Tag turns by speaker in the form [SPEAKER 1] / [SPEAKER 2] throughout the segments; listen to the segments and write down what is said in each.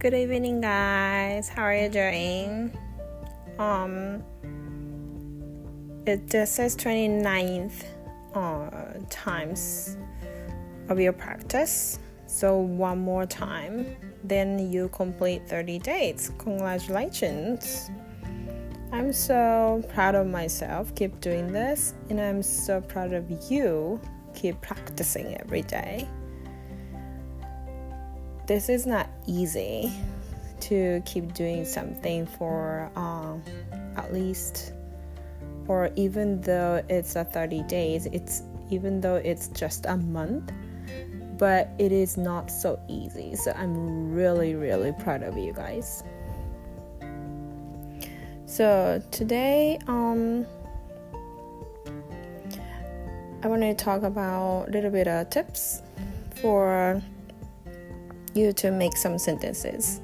[SPEAKER 1] Good evening, guys. How are you doing? Um, it just says 29th uh, times of your practice. So one more time, then you complete 30 days. Congratulations. I'm so proud of myself. Keep doing this, and I'm so proud of you. Keep practicing every day. This is not easy to keep doing something for um, at least, or even though it's a 30 days, it's even though it's just a month, but it is not so easy. So I'm really, really proud of you guys. So today, um, I want to talk about a little bit of tips for you to make some sentences.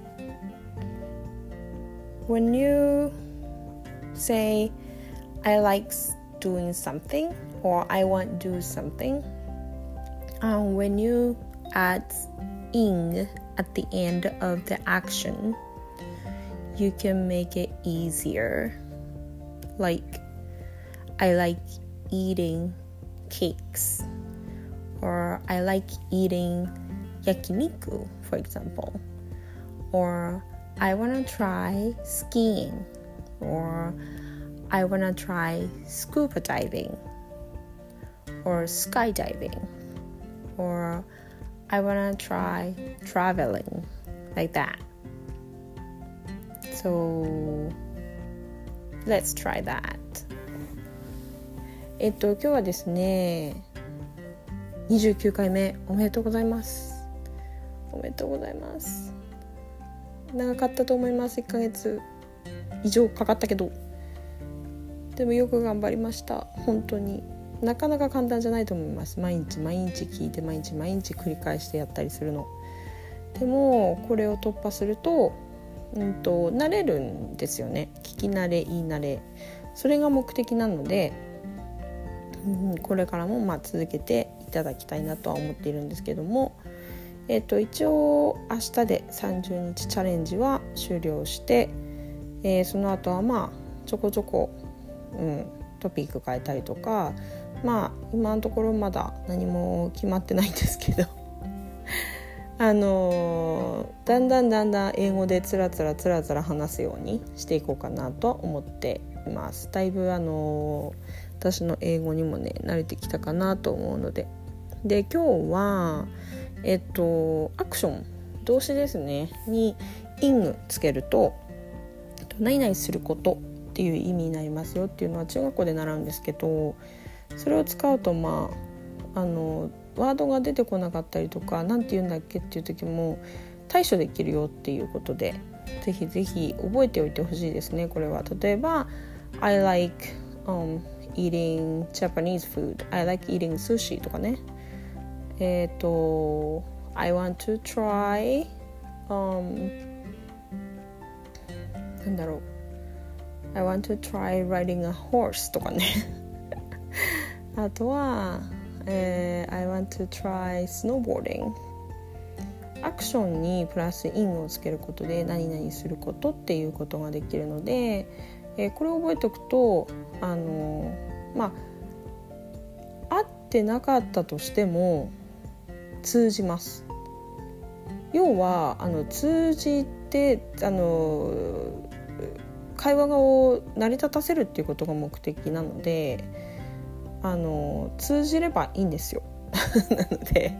[SPEAKER 1] When you say, I like doing something or I want to do something, um, when you add ing at the end of the action, you can make it easier. Like, I like eating cakes, or I like eating yakiniku, for example, or I want to try skiing, or I want to try scuba diving, or skydiving, or I want to try traveling, like that. So let's try that. えっと今日はですね29回目おめでとうございます おめでとうございます。長かったと思います。1ヶ月。以上かかったけど。でもよく頑張りました。本当に。なかなか簡単じゃないと思います。毎日毎日聞いて毎日毎日繰り返してやったりするの。でもこれを突破するとうんと慣れるんですよね。聞き慣れ言い慣れ。それが目的なので、うん、これからもまあ続けていただきたいなとは思っているんですけども、えー、と一応明日で30日チャレンジは終了して、えー、その後はまあちょこちょこ、うん、トピック変えたりとかまあ今のところまだ何も決まってないんですけど あのだんだんだんだん英語でつらつらつらつら話すようにしていこうかなと思っています。だいぶあの私の英語にもね慣れてきたかなと思うので。で今日はえっとアクション動詞ですね。に「イング」つけると「何々すること」っていう意味になりますよっていうのは中学校で習うんですけどそれを使うとまああのワードが出てこなかったりとか何て言うんだっけっていう時も対処できるよっていうことでぜひぜひ覚えておいてほしいですねこれは。例えば I like、um, eating Japanese food. I like eating sushi とかね。えっ、ー、と I want to try、um, なんだろう。I want to try riding a horse とかね。あとはえー、I want to try snowboarding アクションにプラスインをつけることで何々することっていうことができるので、えー、これを覚えておくとあのまあ合ってなかったとしても通じます。要はあの通じてあの会話を成り立たせるっていうことが目的なのであの通じればいいんですよ。なので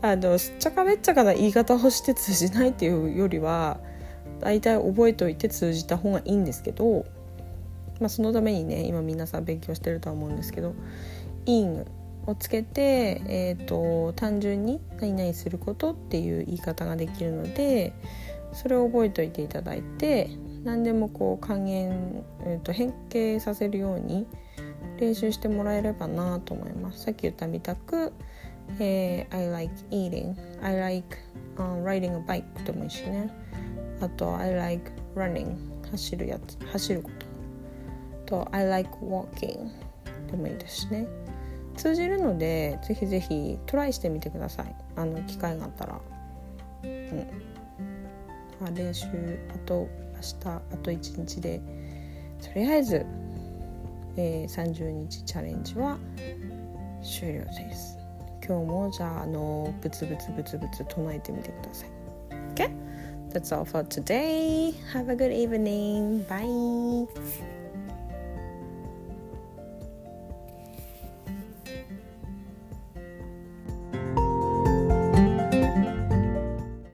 [SPEAKER 1] あのしっちゃかめっちゃかな言い方をして通じないっていうよりは大体覚えておいて通じた方がいいんですけど、まあ、そのためにね今皆さん勉強してるとは思うんですけど「イン」をつけて、えーと、単純に「何々すること」っていう言い方ができるのでそれを覚えておいていただいて何でもこう還元、えーと変形させるように練習してもらえればなと思います。さっき言ったみたく、えー、I like eating I like、uh, riding a bike でもいいしね。あと I like running 走るやつ走ること。と I like walking でもいいですしね。通じるのでぜひぜひトライしてみてくださいあの機会があったらうんまあ、練習あと明日あと1日でとりあえず、えー、30日チャレンジは終了です今日もじゃああのブツブツブツブツ唱えてみてください OK? That's all for today. Have a good evening. Bye.